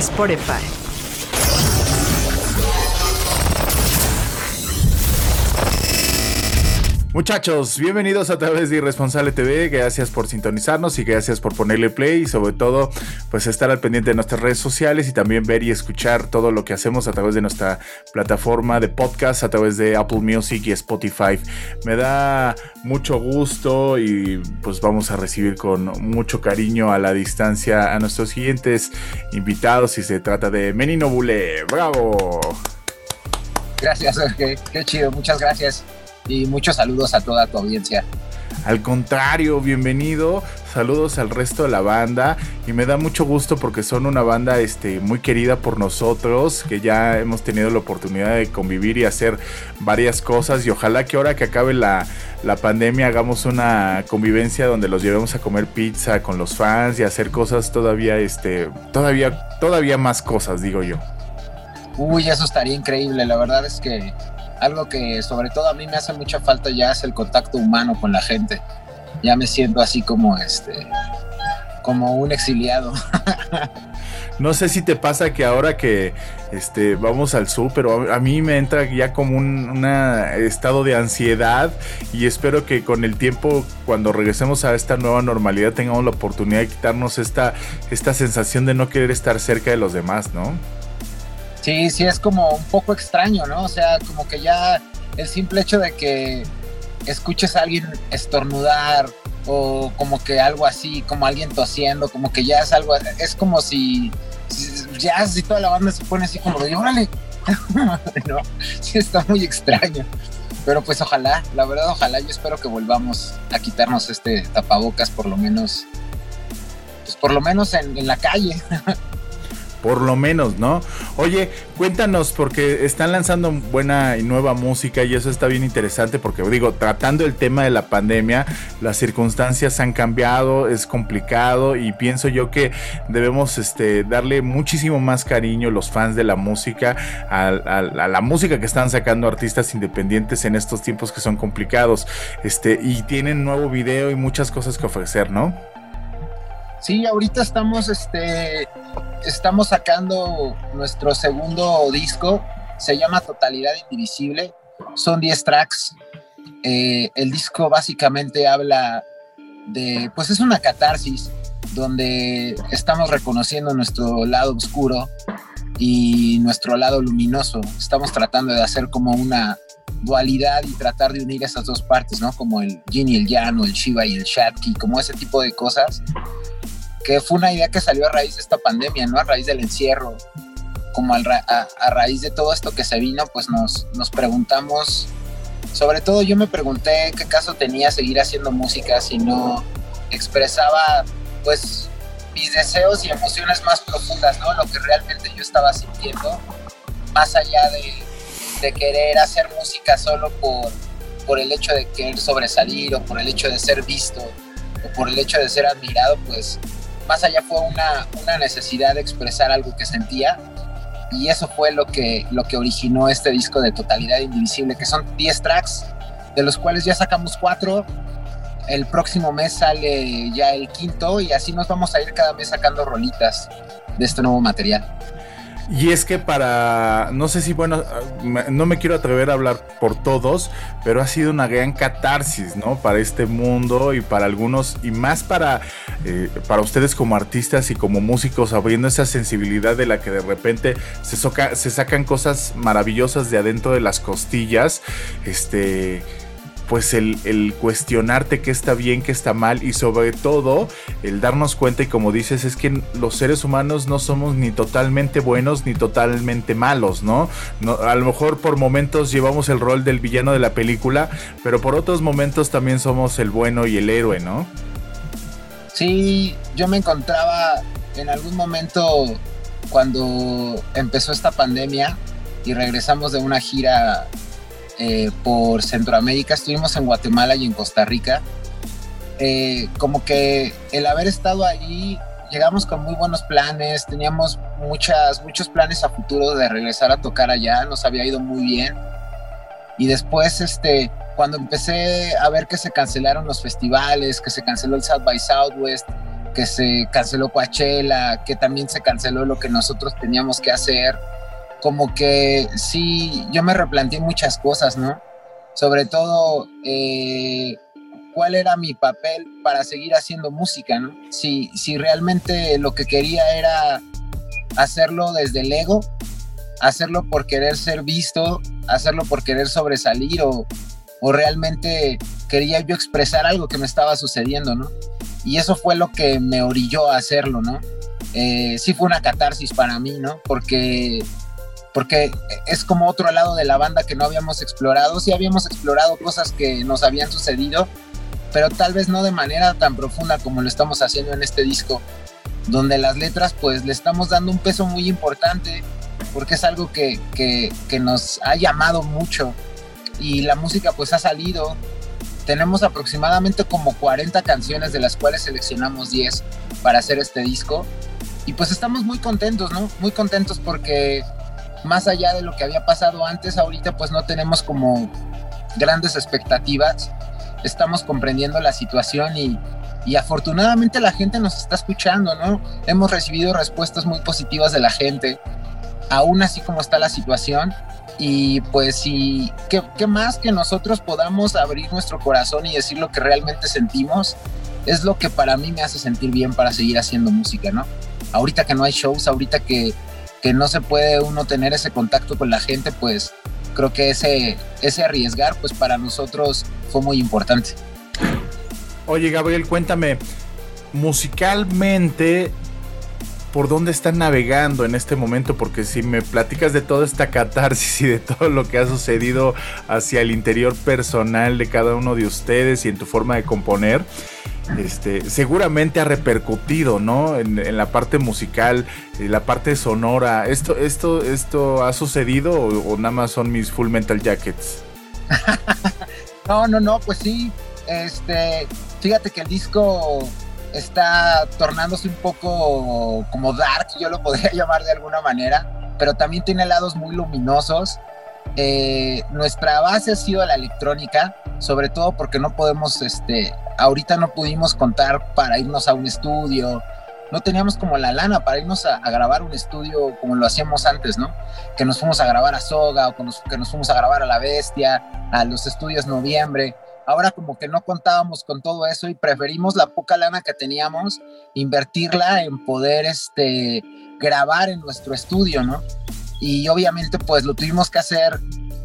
Spotify. Muchachos, bienvenidos a través de Irresponsable TV. Gracias por sintonizarnos y gracias por ponerle play y sobre todo, pues estar al pendiente de nuestras redes sociales y también ver y escuchar todo lo que hacemos a través de nuestra plataforma de podcast, a través de Apple Music y Spotify. Me da mucho gusto y pues vamos a recibir con mucho cariño a la distancia a nuestros siguientes invitados y se trata de Menino Bule. ¡Bravo! Gracias, qué, qué chido, muchas gracias y muchos saludos a toda tu audiencia. Al contrario, bienvenido. Saludos al resto de la banda y me da mucho gusto porque son una banda este, muy querida por nosotros, que ya hemos tenido la oportunidad de convivir y hacer varias cosas y ojalá que ahora que acabe la, la pandemia hagamos una convivencia donde los llevemos a comer pizza con los fans y hacer cosas todavía, este, todavía, todavía más cosas, digo yo. Uy, eso estaría increíble, la verdad es que algo que sobre todo a mí me hace mucha falta ya es el contacto humano con la gente. Ya me siento así como este, como un exiliado. No sé si te pasa que ahora que este, vamos al sur, pero a, mí me entra ya como un estado de ansiedad y espero que con el tiempo, cuando regresemos a esta nueva normalidad, tengamos la oportunidad de quitarnos esta, esta sensación de no querer estar cerca de los demás, ¿no? Sí, sí, es como un poco extraño, ¿no? O sea, como que ya el simple hecho de que escuches a alguien estornudar o como que algo así, como alguien tosiendo, como que ya es algo, es como si, ya si toda la banda se pone así como de, órale, no, sí está muy extraño. Pero pues ojalá, la verdad ojalá, yo espero que volvamos a quitarnos este tapabocas por lo menos, pues por lo menos en, en la calle. por lo menos, ¿no? Oye, cuéntanos, porque están lanzando buena y nueva música y eso está bien interesante, porque digo, tratando el tema de la pandemia, las circunstancias han cambiado, es complicado y pienso yo que debemos este, darle muchísimo más cariño los fans de la música a, a la música que están sacando artistas independientes en estos tiempos que son complicados, este, y tienen nuevo video y muchas cosas que ofrecer, ¿no? Sí, ahorita estamos, este, estamos sacando nuestro segundo disco. Se llama Totalidad Indivisible. Son 10 tracks. Eh, el disco básicamente habla de, pues es una catarsis donde estamos reconociendo nuestro lado oscuro y nuestro lado luminoso. Estamos tratando de hacer como una dualidad y tratar de unir esas dos partes, ¿no? Como el yin y el yang, o el shiva y el shakti, como ese tipo de cosas que fue una idea que salió a raíz de esta pandemia, ¿no? A raíz del encierro, como a, raíz de todo esto que se vino, pues nos, nos preguntamos, sobre todo yo me pregunté qué caso tenía seguir haciendo música si no expresaba, pues, mis deseos y emociones más profundas, ¿no? Lo que realmente yo estaba sintiendo, más allá de, de querer hacer música solo por, por el hecho de querer sobresalir o por el hecho de ser visto o por el hecho de ser admirado, pues más allá fue una, necesidad de expresar algo que sentía y eso fue lo que, lo que originó este disco de Totalidad Indivisible, que son 10 tracks, de los cuales ya sacamos 4. El próximo mes sale ya el quinto y así nos vamos a ir cada mes sacando rolitas de este nuevo material. Y es que para, no sé si, bueno, no me quiero atrever a hablar por todos, pero ha sido una gran catarsis, ¿no? Para este mundo y para algunos, y más para, eh, para ustedes como artistas y como músicos, abriendo esa sensibilidad de la que de repente se, se sacan cosas maravillosas de adentro de las costillas, este pues el, cuestionarte qué está bien, qué está mal y sobre todo el darnos cuenta y como dices es que los seres humanos no somos ni totalmente buenos ni totalmente malos, ¿no? no a lo mejor por momentos llevamos el rol del villano de la película, pero por otros momentos también somos el bueno y el héroe, ¿no? Sí, yo me encontraba en algún momento cuando empezó esta pandemia y regresamos de una gira eh, por Centroamérica, estuvimos en Guatemala y en Costa Rica. Eh, como que el haber estado ahí, llegamos con muy buenos planes, teníamos muchas, muchos planes a futuro de regresar a tocar allá, nos había ido muy bien. Y después, este, cuando empecé a ver que se cancelaron los festivales, que se canceló el South by Southwest, que se canceló Coachella, que también se canceló lo que nosotros teníamos que hacer, como que sí, yo me replanteé muchas cosas, ¿no? Sobre todo, eh, cuál era mi papel para seguir haciendo música, ¿no? Si, si realmente lo que quería era hacerlo desde el ego, hacerlo por querer ser visto, hacerlo por querer sobresalir o, o realmente quería yo expresar algo que me estaba sucediendo, ¿no? Y eso fue lo que me orilló a hacerlo, ¿no? Eh, sí fue una catarsis para mí, ¿no? Porque porque es como otro lado de la banda que no habíamos explorado. Sí habíamos explorado cosas que nos habían sucedido, pero tal vez no de manera tan profunda como lo estamos haciendo en este disco, donde las letras pues le estamos dando un peso muy importante, porque es algo que, que, que nos ha llamado mucho y la música pues ha salido. Tenemos aproximadamente como 40 canciones de las cuales seleccionamos 10 para hacer este disco. Y pues estamos muy contentos, ¿no? Muy contentos porque más allá de lo que había pasado antes, ahorita pues no tenemos como grandes expectativas, estamos comprendiendo la situación y, afortunadamente la gente nos está escuchando, ¿no? Hemos recibido respuestas muy positivas de la gente, aún así como está la situación. Y pues sí, ¿qué, ¿qué, más que nosotros podamos abrir nuestro corazón y decir lo que realmente sentimos, es lo que para mí me hace sentir bien para seguir haciendo música, ¿no? Ahorita que no hay shows, ahorita que que no se puede uno tener ese contacto con la gente, pues creo que ese, ese arriesgar, pues para nosotros fue muy importante. Oye, Gabriel, cuéntame, musicalmente, ¿por dónde están navegando en este momento? Porque si me platicas de toda esta catarsis y de todo lo que ha sucedido hacia el interior personal de cada uno de ustedes y en tu forma de componer, este, seguramente ha repercutido, ¿no? En, la parte musical, la parte sonora. ¿Esto, esto, esto ha sucedido o, nada más son mis Full Metal Jackets? no, no, no, pues sí. Este, fíjate que el disco está tornándose un poco como dark, yo lo podría llamar de alguna manera, pero también tiene lados muy luminosos. Eh, nuestra base ha sido la electrónica, sobre todo porque no podemos este, ahorita no pudimos contar para irnos a un estudio, no teníamos como la lana para irnos a, grabar un estudio como lo hacíamos antes, ¿no? Que nos fuimos a grabar a Soga o que nos, fuimos a grabar a La Bestia, a los estudios Noviembre. Ahora como que no contábamos con todo eso y preferimos la poca lana que teníamos, invertirla en poder este, grabar en nuestro estudio, ¿no? Y obviamente pues lo tuvimos que hacer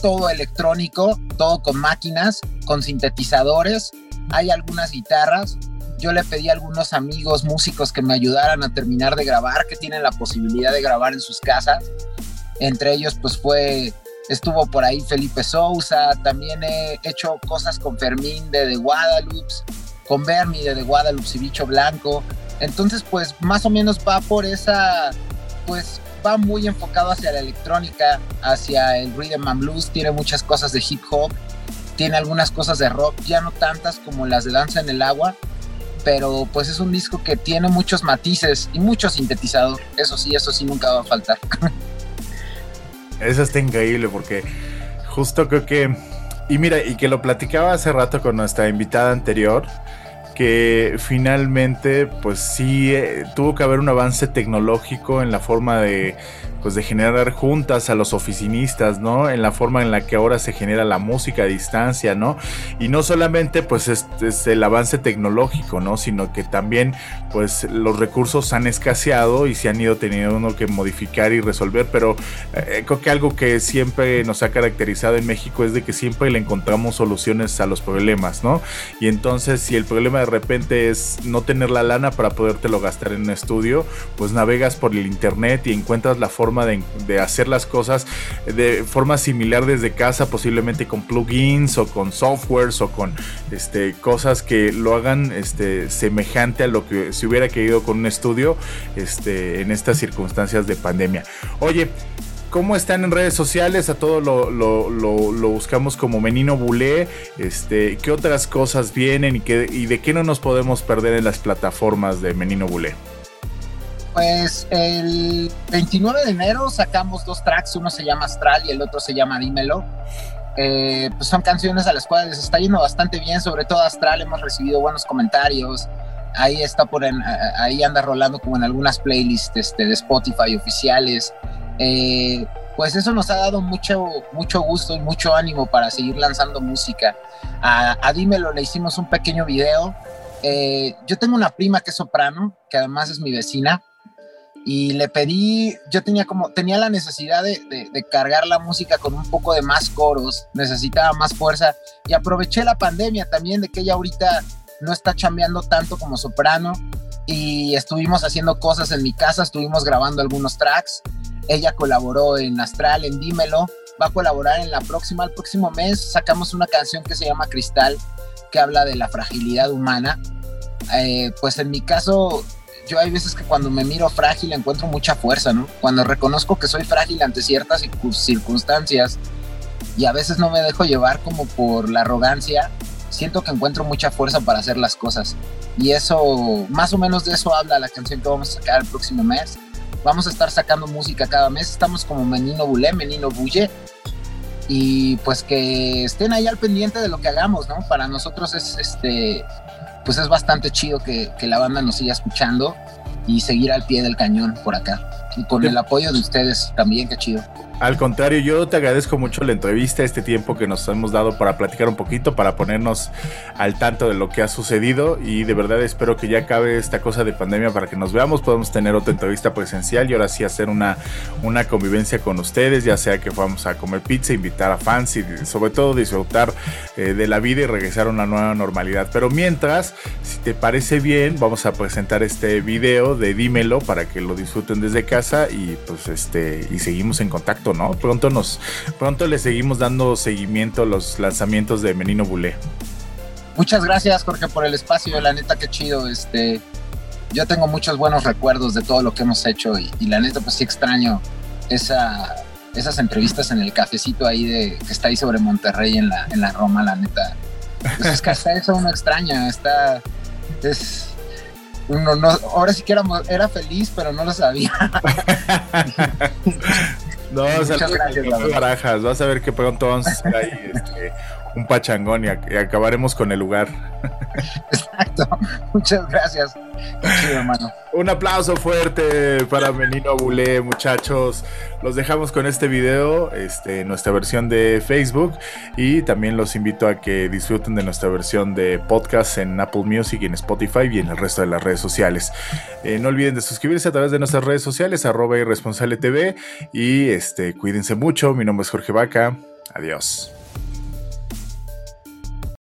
todo electrónico, todo con máquinas, con sintetizadores hay algunas guitarras. Yo le pedí a algunos amigos músicos que me ayudaran a terminar de grabar, que tienen la posibilidad de grabar en sus casas. Entre ellos, pues fue, estuvo por ahí Felipe Sousa, también he hecho cosas con Fermín de The Guadalupe, con Bernie de The Guadalupe y Bicho Blanco. Entonces, pues más o menos va por esa, pues va muy enfocado hacia la electrónica, hacia el rhythm and blues, tiene muchas cosas de hip hop tiene algunas cosas de rock, ya no tantas como las de Danza en el Agua, pero pues es un disco que tiene muchos matices y mucho sintetizador. Eso sí, eso sí nunca va a faltar. Eso está increíble porque justo creo que... Y mira, y que lo platicaba hace rato con nuestra invitada anterior, que finalmente pues sí eh, tuvo que haber un avance tecnológico en la forma de pues de generar juntas a los oficinistas, ¿no? En la forma en la que ahora se genera la música a distancia, ¿no? Y no solamente pues es, el avance tecnológico, ¿no? Sino que también pues los recursos han escaseado y se han ido teniendo uno que modificar y resolver, pero eh, creo que algo que siempre nos ha caracterizado en México es de que siempre le encontramos soluciones a los problemas, ¿no? Y entonces si el problema de repente es no tener la lana para podértelo gastar en un estudio, pues navegas por el internet y encuentras la forma de, hacer las cosas de forma similar desde casa, posiblemente con plugins o con softwares o con este, cosas que lo hagan este, semejante a lo que se hubiera querido con un estudio este, en estas circunstancias de pandemia. Oye, ¿Cómo están en redes sociales? A todo lo, buscamos como Menino Bulé. Este, ¿Qué otras cosas vienen y, de qué no nos podemos perder en las plataformas de Menino Bulé? Pues el 29 de enero sacamos dos tracks, uno se llama Astral y el otro se llama Dímelo. Eh, pues son canciones a las cuales les está yendo bastante bien, sobre todo Astral hemos recibido buenos comentarios. Ahí está por ahí anda rolando como en algunas playlists este, de Spotify oficiales. Eh, pues eso nos ha dado mucho, mucho gusto y mucho ánimo para seguir lanzando música. A, a Dímelo le hicimos un pequeño video. Eh, yo tengo una prima que es soprano, que además es mi vecina y le pedí, yo tenía como, tenía la necesidad de, cargar la música con un poco de más coros, necesitaba más fuerza y aproveché la pandemia también de que ella ahorita no está chambeando tanto como soprano y estuvimos haciendo cosas en mi casa, estuvimos grabando algunos tracks, ella colaboró en Astral, en Dímelo, va a colaborar en la próxima, el próximo mes sacamos una canción que se llama Cristal, que habla de la fragilidad humana. Eh, pues en mi caso yo hay veces que cuando me miro frágil encuentro mucha fuerza, ¿no? Cuando reconozco que soy frágil ante ciertas circunstancias y a veces no me dejo llevar como por la arrogancia, siento que encuentro mucha fuerza para hacer las cosas. Y eso, más o menos de eso habla la canción que vamos a sacar el próximo mes. Vamos a estar sacando música cada mes, estamos como Menino Bulé, Menino Bulle. Y pues que estén ahí al pendiente de lo que hagamos, ¿no? Para nosotros es este pues es bastante chido que, la banda nos siga escuchando y seguir al pie del cañón por acá. Y con el apoyo de ustedes también, qué chido. Al contrario, yo te agradezco mucho la entrevista, este tiempo que nos hemos dado para platicar un poquito, para ponernos al tanto de lo que ha sucedido y de verdad espero que ya acabe esta cosa de pandemia para que nos veamos, podamos tener otra entrevista presencial y ahora sí hacer una, una convivencia con ustedes, ya sea que vamos a comer pizza, invitar a fans y sobre todo disfrutar eh, de la vida y regresar a una nueva normalidad. Pero mientras, si te parece bien, vamos a presentar este video de Dímelo para que lo disfruten desde casa y pues este y seguimos en contacto. ¿No? Pronto nos, pronto le seguimos dando seguimiento a los lanzamientos de Menino Bulé. Muchas gracias, Jorge, por el espacio. La neta, qué chido. Este, yo tengo muchos buenos recuerdos de todo lo que hemos hecho y, la neta, pues sí extraño esa, esas entrevistas en el cafecito ahí de que está ahí sobre Monterrey en la, en la Roma, la neta. Pues es que hasta eso uno extraña, está, es, uno no, ahora sí que era, era feliz, pero no lo sabía. No, Muchas gracias, barajas. Vas a ver que pronto vamos a hacer ahí este, un pachangón y, acabaremos con el lugar. Exacto. Muchas gracias. hermano. Un aplauso fuerte para Menino Bulé, muchachos. Los dejamos con este video, este, nuestra versión de Facebook. Y también los invito a que disfruten de nuestra versión de podcast en Apple Music, y en Spotify y en el resto de las redes sociales. Eh, no olviden de suscribirse a través de nuestras redes sociales, arroba irresponsable TV. Y este, cuídense mucho. Mi nombre es Jorge Vaca. Adiós.